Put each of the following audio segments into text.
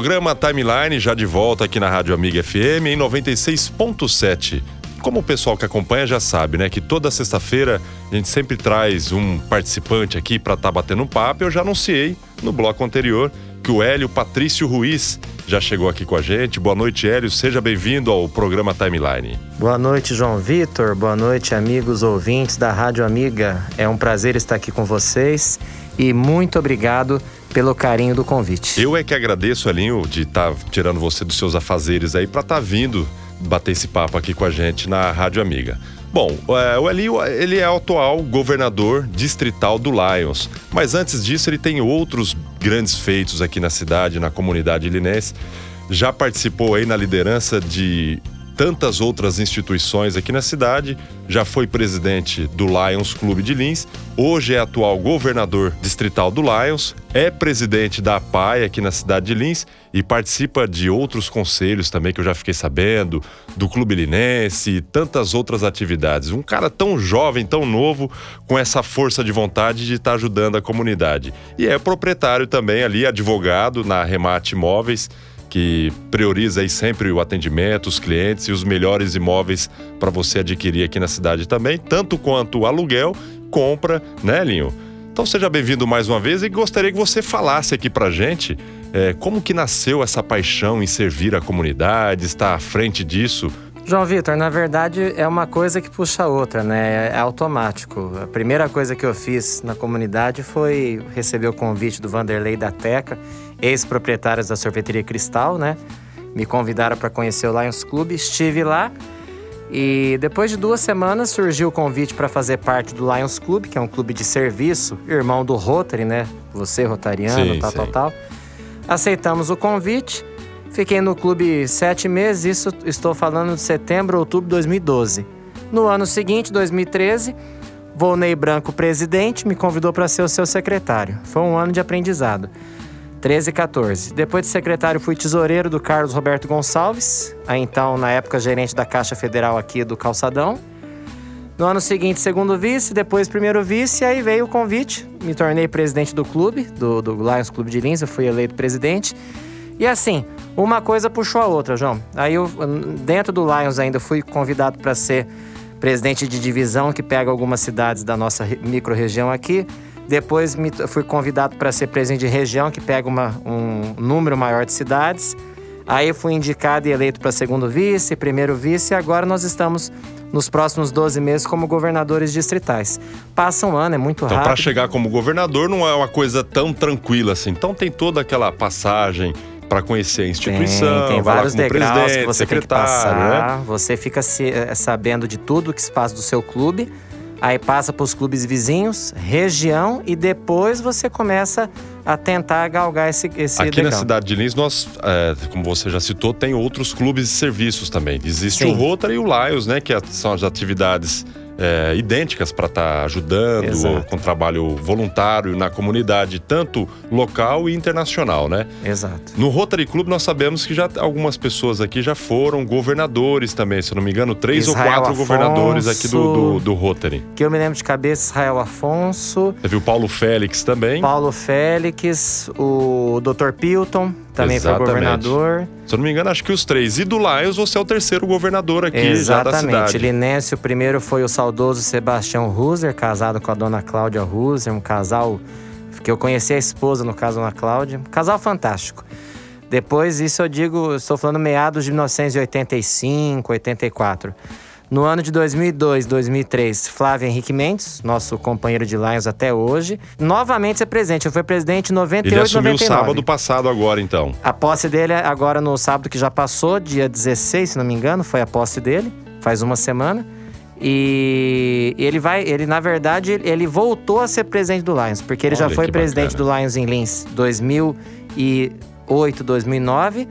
Programa Timeline já de volta aqui na Rádio Amiga FM em 96.7. Como o pessoal que acompanha já sabe, né, que toda sexta-feira a gente sempre traz um participante aqui para estar tá batendo um papo. Eu já anunciei no bloco anterior que o Hélio Patrício Ruiz já chegou aqui com a gente. Boa noite, Hélio. Seja bem-vindo ao programa Timeline. Boa noite, João Vitor. Boa noite, amigos ouvintes da Rádio Amiga. É um prazer estar aqui com vocês e muito obrigado pelo carinho do convite. Eu é que agradeço, Elinho, de estar tá tirando você dos seus afazeres aí para estar tá vindo bater esse papo aqui com a gente na Rádio Amiga. Bom, é, o Elinho ele é o atual governador distrital do Lions, mas antes disso ele tem outros grandes feitos aqui na cidade, na comunidade linense. Já participou aí na liderança de tantas outras instituições aqui na cidade, já foi presidente do Lions Clube de Lins, hoje é atual governador distrital do Lions, é presidente da APAI aqui na cidade de Lins e participa de outros conselhos também que eu já fiquei sabendo, do Clube Linense e tantas outras atividades. Um cara tão jovem, tão novo, com essa força de vontade de estar ajudando a comunidade. E é proprietário também ali, advogado na Remate Imóveis que prioriza aí sempre o atendimento, os clientes e os melhores imóveis para você adquirir aqui na cidade também, tanto quanto aluguel, compra, né, Linho? Então seja bem-vindo mais uma vez e gostaria que você falasse aqui para gente é, como que nasceu essa paixão em servir a comunidade, estar à frente disso. João Vitor, na verdade é uma coisa que puxa a outra, né? É automático. A primeira coisa que eu fiz na comunidade foi receber o convite do Vanderlei da Teca ex-proprietários da sorveteria Cristal, né? Me convidaram para conhecer o Lions Club, estive lá e depois de duas semanas surgiu o convite para fazer parte do Lions Club, que é um clube de serviço, irmão do Rotary, né? Você, rotariano, sim, tal, sim. tal, tal. Aceitamos o convite, fiquei no clube sete meses, isso estou falando de setembro, outubro de 2012. No ano seguinte, 2013, Volney Branco, presidente, me convidou para ser o seu secretário. Foi um ano de aprendizado. 13 e 14. Depois de secretário, fui tesoureiro do Carlos Roberto Gonçalves, então, na época, gerente da Caixa Federal aqui do Calçadão. No ano seguinte, segundo vice, depois primeiro vice, aí veio o convite. Me tornei presidente do clube, do, do Lions Clube de Lins, eu fui eleito presidente. E assim, uma coisa puxou a outra, João. Aí eu, dentro do Lions ainda, fui convidado para ser presidente de divisão, que pega algumas cidades da nossa micro-região aqui. Depois me, fui convidado para ser presidente de região, que pega uma, um número maior de cidades. Aí fui indicado e eleito para segundo vice, primeiro vice, e agora nós estamos nos próximos 12 meses como governadores distritais. Passa um ano, é muito então, rápido. Então, para chegar como governador não é uma coisa tão tranquila assim. Então, tem toda aquela passagem para conhecer a instituição, tem, tem vários degraus que você tem que passar. Né? Você fica se, eh, sabendo de tudo que se faz do seu clube aí passa para os clubes vizinhos, região e depois você começa a tentar galgar esse, esse Aqui degrau. na cidade de Lins, nós, é, como você já citou, tem outros clubes de serviços também. Existe Sim. o Rotary e o Lions, né? Que são as atividades é, idênticas para estar tá ajudando Exato. com trabalho voluntário na comunidade, tanto local e internacional, né? Exato. No Rotary Club nós sabemos que já algumas pessoas aqui já foram governadores também, se não me engano, três Israel ou quatro Afonso, governadores aqui do, do, do, Rotary. Que eu me lembro de cabeça, Israel Afonso. Você viu Paulo Félix também? Paulo Félix, o Dr. Pilton também Exatamente. foi governador. Se eu não me engano, acho que os três. E do Lions, você é o terceiro governador aqui Exatamente. já da cidade. Linense, o primeiro foi o saudoso Sebastião Ruser, casado com a dona Cláudia Ruser, um casal que eu conheci a esposa, no caso, Dona Cláudia. Um casal fantástico. Depois, isso eu digo, estou falando meados de 1985, 84. No ano de 2002, 2003, Flávio Henrique Mendes, nosso companheiro de Lions até hoje, novamente ser presidente. Ele foi presidente em 98, Ele assumiu 99. sábado passado agora, então. A posse dele é agora no sábado que já passou, dia 16, se não me engano, foi a posse dele, faz uma semana. E ele vai, ele na verdade, ele voltou a ser presidente do Lions, porque ele Olha, já foi presidente bacana. do Lions em Lins 2008, 2009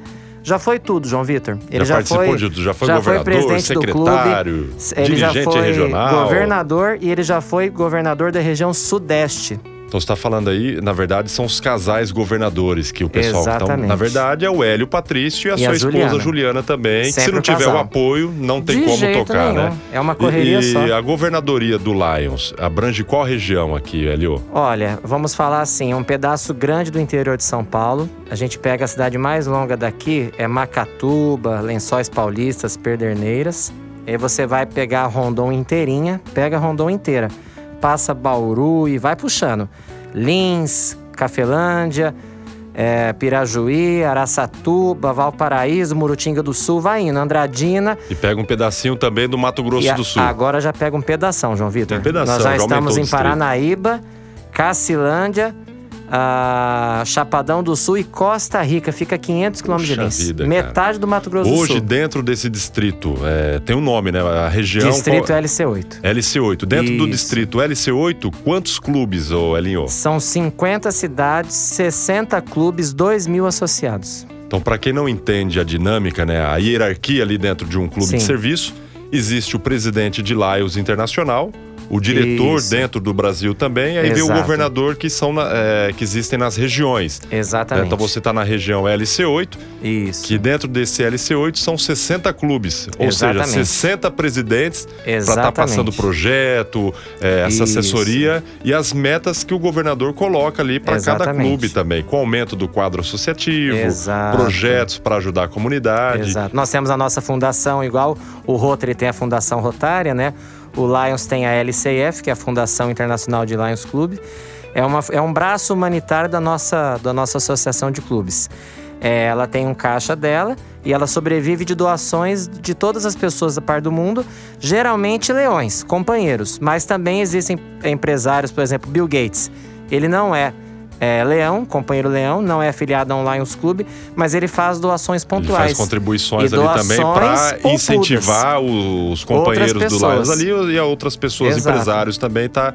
já foi tudo, João Vitor. Ele já, já participou foi, de já foi já governador, foi presidente secretário, do clube, ele já foi regional. governador e ele já foi governador da região sudeste Então você está falando aí, na verdade, são os casais governadores que o pessoal. Então, na verdade, é o Hélio Patrício e a e sua a esposa Juliana, Juliana também. Que se não tiver o apoio, não tem De como tocar, nenhum. né? É uma correria e, só. E a governadoria do Lions abrange qual região aqui, Hélio? Olha, vamos falar assim, um pedaço grande do interior de São Paulo. A gente pega a cidade mais longa daqui, é Macatuba, Lençóis Paulistas, Perderneiras. Aí você vai pegar a Rondon inteirinha, pega a Rondon inteira passa Bauru e vai puxando. Lins, Cafelândia, é, Pirajuí, Araçatuba, Valparaíso, Murutinga do Sul, vai indo, Andradina. E pega um pedacinho também do Mato Grosso a, do Sul. Agora já pega um pedação, João Vitor. Um pedação, Nós já, já estamos em Paranaíba, Cacilândia, a Chapadão do Sul e Costa Rica. Fica 500 quilômetros de Lins. Vida, Metade cara. do Mato Grosso Hoje, do Sul. Hoje, dentro desse distrito, é, tem um nome, né? A região... Distrito qual... LC8. LC8. Dentro Isso. do distrito LC8, quantos clubes, ô Elinho? São 50 cidades, 60 clubes, 2 mil associados. Então, para quem não entende a dinâmica, né? A hierarquia ali dentro de um clube Sim. de serviço, existe o presidente de Lions Internacional, o diretor Isso. dentro do Brasil também, aí Exato. vem o governador que são é, que existem nas regiões. Exatamente. Então você está na região LC8, Isso. que dentro desse LC8 são 60 clubes, ou Exatamente. seja, 60 presidentes para estar tá passando projeto, é, essa Isso. assessoria e as metas que o governador coloca ali para cada clube também, com aumento do quadro associativo, Exato. projetos para ajudar a comunidade. Exato. Nós temos a nossa fundação igual o Rotary tem a Fundação Rotária, né? O Lions tem a LCF, que é a Fundação Internacional de Lions Clube. É, uma, é um braço humanitário da nossa, da nossa associação de clubes. É, ela tem um caixa dela e ela sobrevive de doações de todas as pessoas da parte do mundo, geralmente leões, companheiros, mas também existem empresários, por exemplo, Bill Gates. Ele não é é, Leão, companheiro Leão, não é afiliado a um Lions Club, mas ele faz doações pontuais. Ele faz contribuições ali também para incentivar os companheiros do Lions ali e outras pessoas, Exato. empresários também, tá?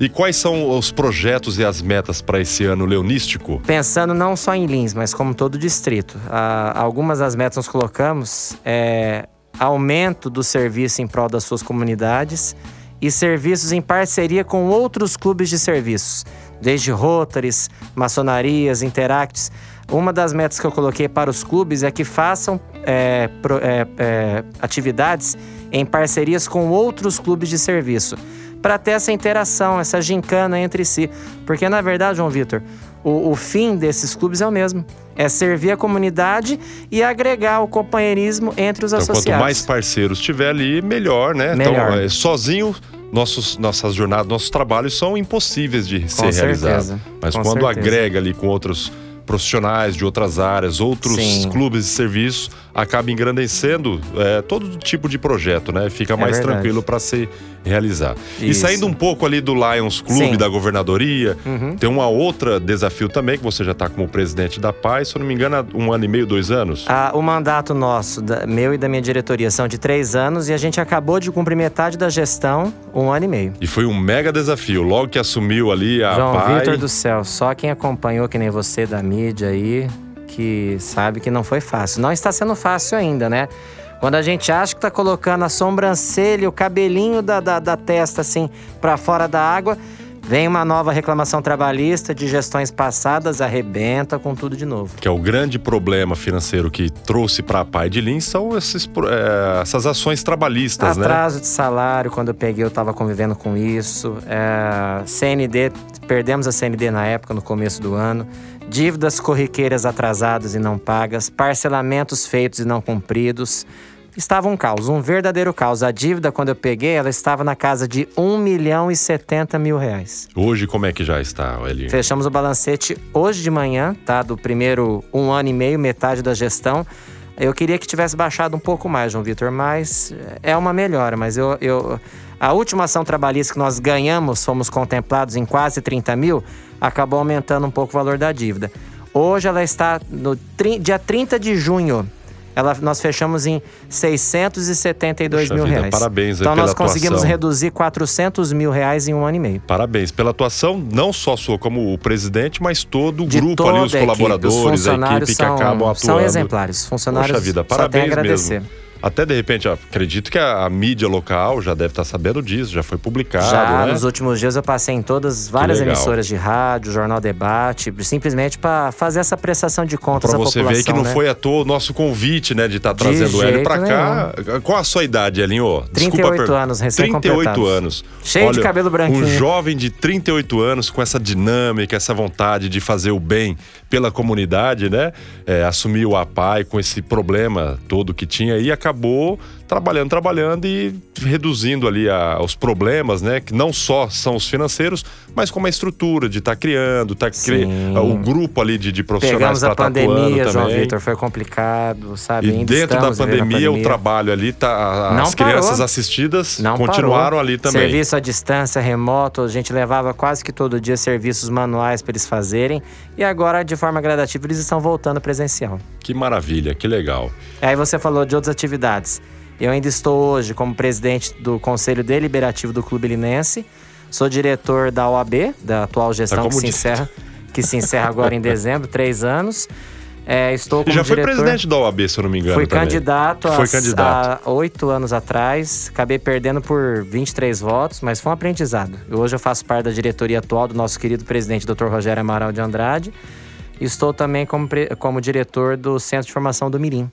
E quais são os projetos e as metas para esse ano leonístico? Pensando não só em Lins, mas como todo o distrito. Ah, algumas das metas nós colocamos é aumento do serviço em prol das suas comunidades e serviços em parceria com outros clubes de serviços desde Rotaries, maçonarias, Interacts. Uma das metas que eu coloquei para os clubes é que façam é, pro, é, é, atividades em parcerias com outros clubes de serviço, para ter essa interação, essa gincana entre si. Porque, na verdade, João Vitor, o, o, fim desses clubes é o mesmo. É servir a comunidade e agregar o companheirismo entre os então, associados. Quanto mais parceiros tiver ali, melhor, né? Melhor. Então, sozinho nossos, nossas jornadas, nossos trabalhos são impossíveis de com ser realizados. Mas com quando certeza. agrega ali com outros profissionais de outras áreas, outros Sim. clubes de serviço, acaba engrandecendo é, todo tipo de projeto, né? Fica é mais tranquilo para ser realizar. Isso. E saindo um pouco ali do Lions Clube, Sim. da governadoria, uhum. tem uma outra desafio também, que você já está como presidente da Paz, se eu não me engano, há um ano e meio, dois anos? Ah, o mandato nosso, da, meu e da minha diretoria, são de três anos e a gente acabou de cumprir metade da gestão, um ano e meio. E foi um mega desafio, logo que assumiu ali a João João Vitor do céu, só quem acompanhou, que nem você da mídia aí, que sabe que não foi fácil. Não está sendo fácil ainda, né? Quando a gente acha que tá colocando a sobrancelha, o cabelinho da, da, da testa assim para fora da água, Vem uma nova reclamação trabalhista de gestões passadas, arrebenta com tudo de novo. Que é o grande problema financeiro que trouxe para a Pai de Lins são esses, é, essas ações trabalhistas, Atraso né? Atraso de salário, quando eu peguei eu estava convivendo com isso. É, CND, perdemos a CND na época, no começo do ano. Dívidas corriqueiras atrasadas e não pagas, parcelamentos feitos e não cumpridos estava um caos, um verdadeiro caos. A dívida, quando eu peguei, ela estava na casa de 1 milhão e 70 mil reais. Hoje, como é que já está, Eli? Fechamos o balancete hoje de manhã, tá? Do primeiro um ano e meio, metade da gestão. Eu queria que tivesse baixado um pouco mais, João Vitor, mas é uma melhora. Mas eu, eu, a última ação trabalhista que nós ganhamos, fomos contemplados em quase 30 mil, acabou aumentando um pouco o valor da dívida. Hoje ela está no dia 30 de junho ela, nós fechamos em 672 Puxa mil vida, reais. Parabéns Então nós conseguimos atuação. reduzir 400 mil reais em um ano e meio. Parabéns pela atuação, não só sua como o presidente, mas todo o grupo ali, os colaboradores, a equipe, a equipe são, que acabam atuando. São exemplares, funcionários Poxa vida, parabéns mesmo. Até de repente, acredito que a, a mídia local já deve estar sabendo disso, já foi publicado. Já, né? nos últimos dias eu passei em todas, várias emissoras de rádio, Jornal Debate, simplesmente para fazer essa prestação de contas pra à você população. ver que não né? foi à toa o nosso convite, né, de estar De trazendo o Hélio jeito cá. Qual a sua idade, Elinho? 38 per- anos, 38 recém-completados. anos. Cheio de cabelo branquinho. Um jovem de 38 anos com essa dinâmica, essa vontade de fazer o bem pela comunidade, né? É, assumiu a PAI com esse problema todo que tinha e acabou acabou trabalhando, trabalhando e reduzindo ali a- os problemas, né? Que não só são os financeiros, mas como a estrutura de estar criando, tá cri... O grupo ali de, de profissionais Pegamos a para estar atuando pandemia, João também. Vitor, foi complicado, sabe? E Ainda dentro da estamos vivendo a pandemia, o pandemia. trabalho ali, tá, Não as crianças parou. assistidas Não continuaram parou. ali também. Serviço à distância, remoto, a gente levava quase que todo dia serviços manuais para eles fazerem. E agora, de forma gradativa, eles estão voltando presencial. Que maravilha, que legal. Aí você falou de outras atividades. Eu ainda estou hoje como presidente do Conselho Deliberativo do Clube Linense. Sou diretor da OAB, da atual gestão Tá que se encerra, que se encerra agora em dezembro, três anos. É, estou como já foi diretor... presidente da OAB, se eu não me engano. Fui também. candidato, Foi há- candidato. há oito anos atrás. Acabei perdendo por 23 votos, mas foi um aprendizado. Hoje eu faço parte da diretoria atual do nosso querido presidente, Dr. Rogério Amaral de Andrade. E estou também como, como diretor do Centro de Formação do Mirim.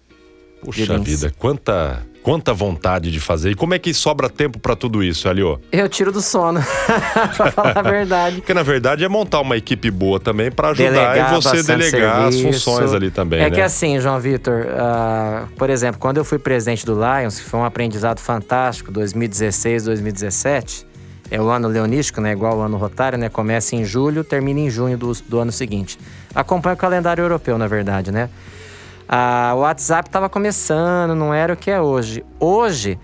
Puxa vida, quanta, quanta vontade de fazer. E como é que sobra tempo pra tudo isso, Alio? Eu tiro do sono, pra falar a verdade. Porque na verdade é montar uma equipe boa também pra ajudar Delegar e você delegar serviço. as funções ali também, É né? que assim, João Vitor, ah, por exemplo, quando eu fui presidente do Lions, que foi um aprendizado fantástico, 2016, 2017, é o ano leonístico, né? Igual o ano rotário, né? Começa em julho, termina em junho do, do ano seguinte. Acompanha o calendário europeu, na verdade, né? Ah, o WhatsApp estava começando, não era o que é hoje. Hoje,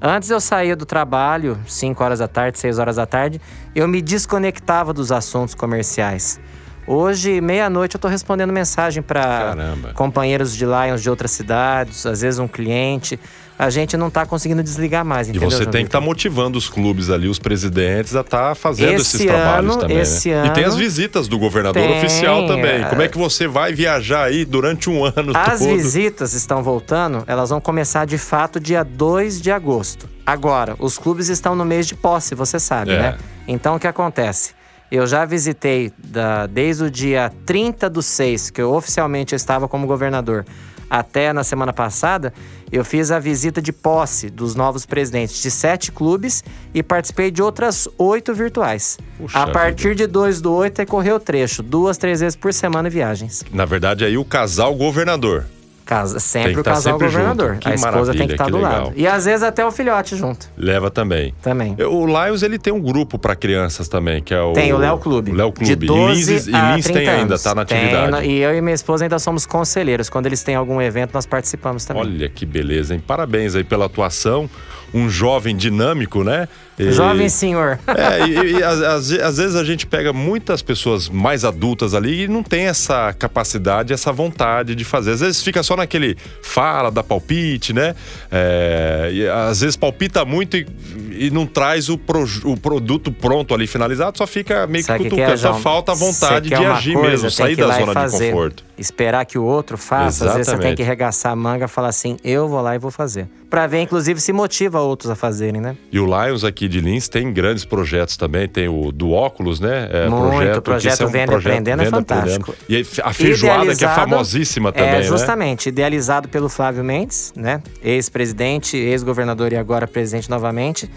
antes eu saía do trabalho, 5 horas da tarde, 6 horas da tarde, eu me desconectava dos assuntos comerciais. Hoje, meia-noite, eu tô respondendo mensagem para companheiros de Lions de outras cidades, às vezes um cliente. A gente não tá conseguindo desligar mais, E entendeu? você João tem que estar Vitor? motivando os clubes ali, os presidentes, a estar fazendo Esse esses trabalhos ano- também. esse né? E tem ano- as visitas do governador Tem, oficial também. é. Como é que você vai viajar aí durante um ano As todo? visitas estão voltando, elas vão começar de fato dia 2 de agosto. Agora, os clubes estão no mês de posse, você sabe, É. né? Então o que acontece? Eu já visitei da- desde o dia 30 do 6, que eu oficialmente estava como governador, até na semana passada, eu fiz a visita de posse dos novos presidentes de sete clubes e participei de outras oito virtuais. Puxa a partir de 2 do 8 é correr o trecho, duas, três vezes por semana viagens. Na verdade, aí o casal governador. Casa, Tem sempre o tá casal sempre governador. a esposa tem que estar que do legal. lado. E às vezes até o filhote junto Leva também. também. O Lions ele tem um grupo para crianças também, que é o Tem o Léo Clube. O Léo Clube. De 12 e Lins, e a Lins 30 tem ainda, anos. tá na Tem, atividade. e eu e minha esposa ainda somos conselheiros. Quando eles têm algum evento, nós participamos também. Olha que beleza, hein? Parabéns aí pela atuação. Um jovem dinâmico, né? E- Jovem senhor. É, e, e às, às- às vezes a gente pega muitas pessoas mais adultas ali e não tem essa capacidade, essa vontade de fazer. Às vezes fica só naquele fala, dá palpite, né? É, e às vezes palpita muito e, e não traz o, proju- o produto pronto ali finalizado, só fica meio que Sabe o que cutucando. é? Só falta a vontade de agir coisa, mesmo, sair da zona de conforto. Esperar que o outro faça, às vezes você tem Exatamente. que arregaçar a manga e falar assim: eu vou lá e vou fazer. Pra ver, inclusive, se motiva outros a fazerem, né? E o Lions aqui de Lins tem grandes projetos também, tem o do óculos, né? É, Muito, o que projeto esse é um Venda projeto Aprendendo é Venda fantástico. Aprendendo. E a feijoada que é Idealizado- famosíssima também, É, né? justamente, idealizado pelo Flávio Mendes, né? Ex-presidente, ex-governador e agora presidente novamente.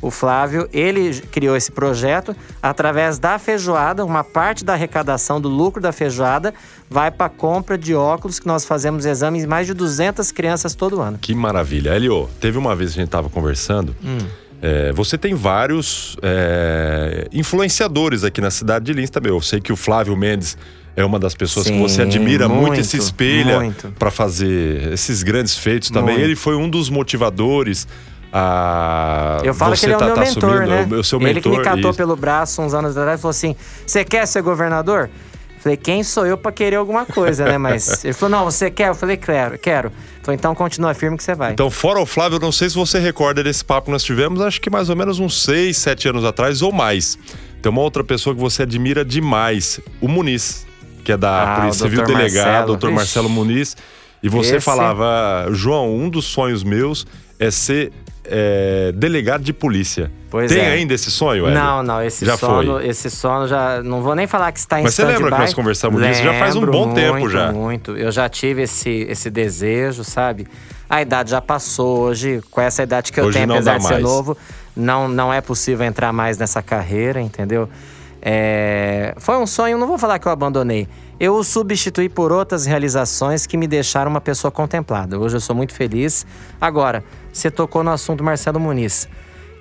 O Flávio, ele criou esse projeto através da feijoada, uma parte da arrecadação do lucro da feijoada vai para compra de óculos que nós fazemos exames em mais de 200 crianças todo ano. Que maravilha. Elio, teve uma vez que a gente tava conversando. Hum. é, você tem vários é, influenciadores aqui na cidade de Lins também. Eu sei que o Flávio Mendes é uma das pessoas que Sim, você admira muito, muito, e se espelha para fazer esses grandes feitos também. Muito. Ele foi um dos motivadores. A Eu falo que ele é o tá- meu tá mentor, assumindo- né? O, o seu ele mentor. que me catou isso. pelo braço uns anos atrás e falou assim: Você quer ser governador? Falei, quem sou eu pra querer alguma coisa, né? Mas ele falou: Não, você quer? Eu falei, quero, quero. Falei, então continua firme que você vai. Então, fora o Flávio, eu não sei se você recorda desse papo que nós tivemos, acho que mais ou menos uns 6, 7 anos atrás ou mais. Tem uma outra pessoa que você admira demais, o Muniz, que é da Ah, Polícia Civil Dr. Delegado, Marcelo. doutor Ixi. Marcelo Muniz. E você Esse- falava, João, um dos sonhos meus é ser é, delegado de polícia. Pois Tem é. ainda esse sonho, Hélio? Não, não, esse Já sono, foi. esse sono já não vou nem falar que está em Mas você lembra que nós conversamos disso? Já faz um bom tempo muito, já. Muito, Eu já tive esse esse desejo, sabe? A idade já passou hoje, com essa idade que eu Hoje tenho, apesar de ser mais. novo, não não é possível entrar mais nessa carreira, entendeu? É, foi um sonho, não vou falar que eu abandonei. Eu o substituí por outras realizações que me deixaram uma pessoa contemplada. Hoje eu sou muito feliz. Agora, você tocou no assunto Marcelo Muniz.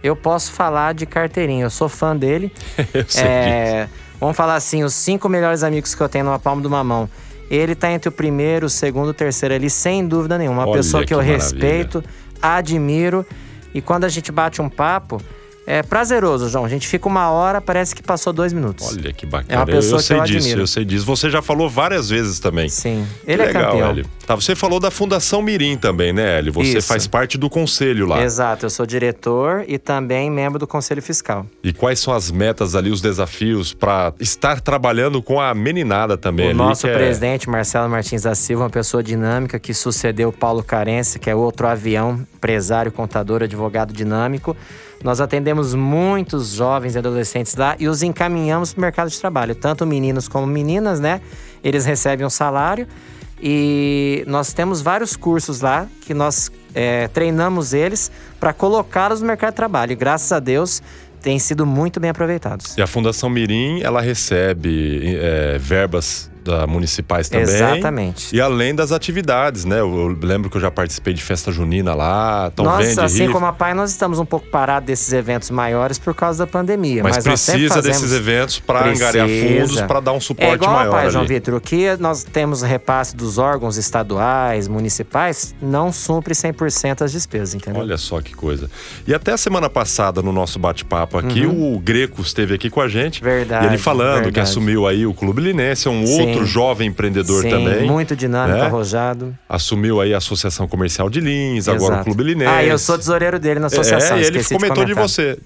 Eu posso falar de carteirinha, eu sou fã dele. Eu sei É, vamos falar assim, os cinco melhores amigos que eu tenho numa palma de uma mão. Ele tá entre o primeiro, o segundo, o terceiro ali, sem dúvida nenhuma. Uma Olha pessoa que, que eu maravilha. respeito, admiro. E quando a gente bate um papo, é prazeroso, João. A gente fica uma hora, parece que passou dois minutos. Olha que bacana. É uma pessoa eu, eu que sei eu disso, admiro. eu sei disso. Você já falou várias vezes também. Sim. Que Ele é legal, campeão. Hélio. Tá, você falou da Fundação Mirim também, né, Hélio? Você Isso. faz parte do conselho lá. Exato, eu sou diretor e também membro do Conselho Fiscal. E quais são as metas ali, os desafios para estar trabalhando com a meninada também O ali? nosso que é- presidente, Marcelo Martins da Silva, uma pessoa dinâmica que sucedeu o Paulo Carência, que é outro avião, empresário, contador, advogado dinâmico. Nós atendemos muitos jovens e adolescentes lá e os encaminhamos para o mercado de trabalho, tanto meninos como meninas, né? Eles recebem um salário e nós temos vários cursos lá que nós é, treinamos eles para colocá-los no mercado de trabalho. E graças a Deus têm sido muito bem aproveitados. E a Fundação Mirim, ela recebe é, verbas da municipais também. Exatamente. E além das atividades, né? Eu, eu lembro que eu já participei de festa junina lá, então Nós, vende assim rifa. como a PAI, nós estamos um pouco parados desses eventos maiores por causa da pandemia. Mas, Mas, precisa desses eventos para angariar fundos, para dar um É suporte igual maior a PAI, ali. João Vitor. O que nós temos repasse dos órgãos estaduais, municipais, não supre 100% as despesas, entendeu? Olha só que coisa. E até a semana passada, no nosso bate-papo aqui, o Greco esteve aqui com a gente. Uhum. Verdade, E ele falando que verdade. assumiu aí o Clube Linense, é um Sim. outro jovem empreendedor Sim, também. muito dinâmico, né? arrojado. Assumiu aí a Associação Comercial de Lins, agora o Exato. Clube Linense. Ah, eu sou tesoureiro dele na associação, É, e ele comentou de, comentar. você.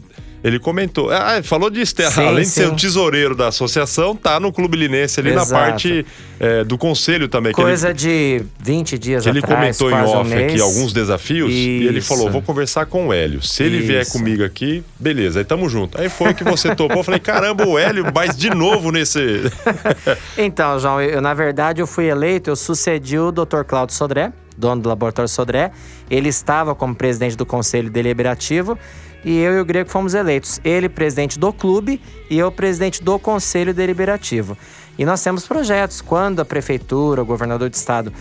Ele comentou. Ah, falou disso. tem- Sim, Além de ser sim. o tesoureiro da associação, tá no Clube Linense ali na Exato. parte é, do conselho também. que ele- Coisa de 20 dias que ele atrás, comentou em quase um off aqui alguns desafios e ele Isso. falou: vou conversar com o Hélio. Se ele vier Isso. comigo aqui, beleza, aí tamo junto. Aí foi que você topou. Eu falei: caramba, o Hélio, mas de novo nesse. Então, João, eu, na verdade eu fui eleito, eu sucedi o Dr. Cláudio Sodré, dono do Laboratório Sodré. Ele estava como presidente do Conselho Deliberativo e eu e o Grego fomos eleitos. Ele presidente do clube e eu presidente do Conselho Deliberativo. E nós temos projetos. Quando a prefeitura, o governador do estado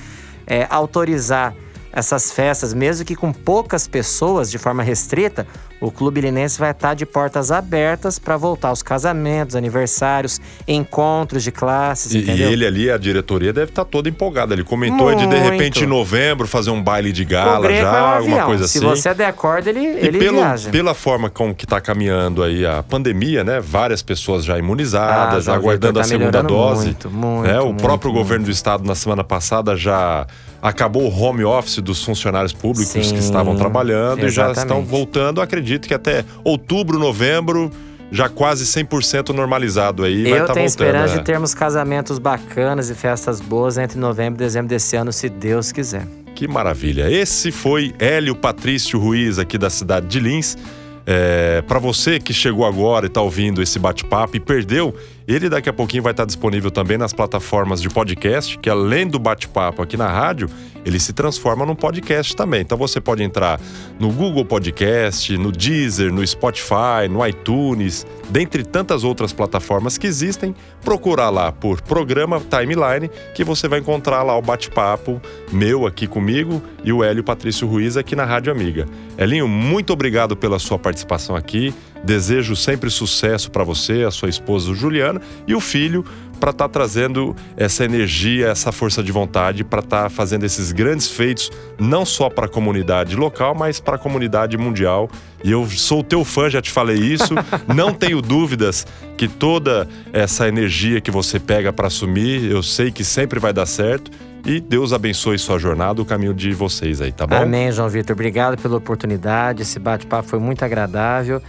é, autorizar essas festas, mesmo que com poucas pessoas, de forma restrita, o Clube Linense vai estar de portas abertas para voltar aos casamentos, aniversários, encontros de classes, E, e ele ali, a diretoria, deve estar toda empolgada. Ele comentou de de Muito. repente em novembro fazer um baile de gala Greco já, é um alguma coisa Se assim. você der corda, ele, E ele pelo, viaja. pela forma como que está caminhando aí a pandemia, né? Várias pessoas já Ah, imunizadas, já João aguardando Vitor, a tá segunda dose. muito, muito, né? O muito, próprio muito. governo do estado na semana passada já acabou o home office dos funcionários públicos que Sim, estavam trabalhando e já estão exatamente. voltando. Acredito que até outubro, novembro, já quase 100% normalizado aí. vai Eu tá tenho voltando, esperança né? de termos casamentos bacanas e festas boas entre novembro e dezembro desse ano, se Deus quiser. Que maravilha. Esse foi Hélio Patrício Ruiz, aqui da cidade de Lins. É, para você que chegou agora e está ouvindo esse bate-papo e perdeu, ele daqui a pouquinho vai estar disponível também nas plataformas de podcast, que além do bate-papo aqui na rádio, ele se transforma num podcast também. Então você pode entrar no Google Podcast, no Deezer, no Spotify, no iTunes, dentre tantas outras plataformas que existem, procurar lá por programa Timeline, que você vai encontrar lá o bate-papo meu aqui comigo e o Hélio Patrício Ruiz aqui na Rádio Amiga. Elinho, muito obrigado pela sua participação aqui. Desejo sempre sucesso para você, a sua esposa Juliana e o filho para estar trazendo essa energia, essa força de vontade para estar fazendo esses grandes feitos não só para a comunidade local, mas para a comunidade mundial. E eu sou teu fã, já te falei isso. não tenho dúvidas que toda essa energia que você pega para assumir, eu sei que sempre vai dar certo. E Deus abençoe sua jornada, o caminho de vocês aí, tá bom? Amém, João Vitor. Obrigado pela oportunidade. Esse bate-papo foi muito agradável.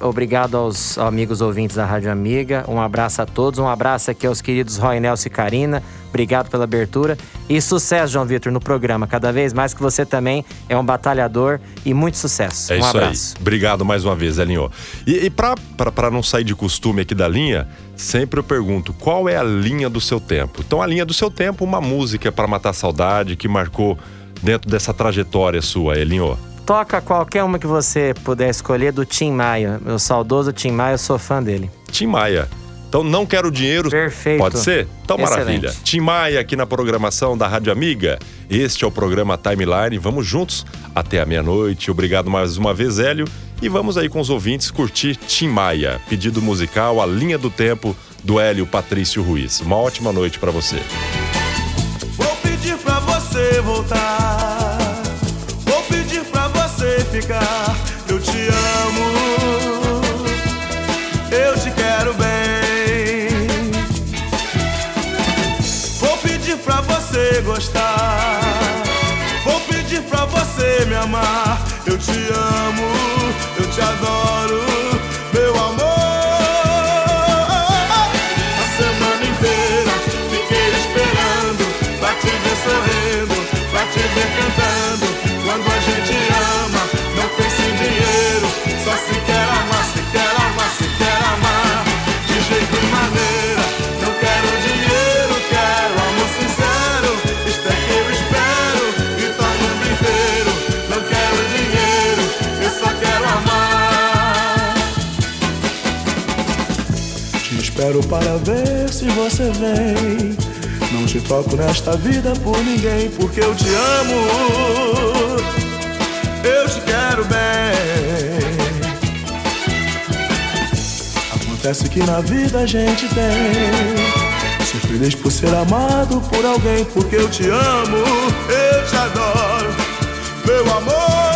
Obrigado aos amigos ouvintes da Rádio Amiga. Um abraço a todos. Um abraço aqui aos queridos Roy Nelson e Karina. Obrigado pela abertura. E sucesso, João Vitor, no programa. Cada vez mais que você também é um batalhador e muito sucesso. É um isso abraço. aí. Obrigado mais uma vez, Elinho. E, e para não sair de costume aqui da linha, sempre eu pergunto qual é a linha do seu tempo. Então, a linha do seu tempo, uma música para matar saudade que marcou dentro dessa trajetória sua, Elinho. Toca qualquer uma que você puder escolher do Tim Maia. Meu saudoso Tim Maia, eu sou fã dele. Tim Maia. Então não quero dinheiro. Perfeito. Pode ser? Então Excelente. maravilha. Tim Maia aqui na programação da Rádio Amiga. Este é o programa Timeline. Vamos juntos até a meia-noite. Obrigado mais uma vez, Hélio. E vamos aí com os ouvintes curtir Tim Maia. Pedido musical A Linha do Tempo do Hélio Patrício Ruiz. Uma ótima noite para você. Vou pedir pra você voltar. Ficar. Eu te amo. Eu te quero bem. Vou pedir pra você gostar. Vou pedir pra você me amar. Eu te amo. Eu te adoro. Você vem. Não te troco nesta vida por ninguém, porque eu te amo. Eu te quero bem. Acontece que na vida a gente tem. Ser feliz por ser amado por alguém, porque eu te amo, eu te adoro, meu amor.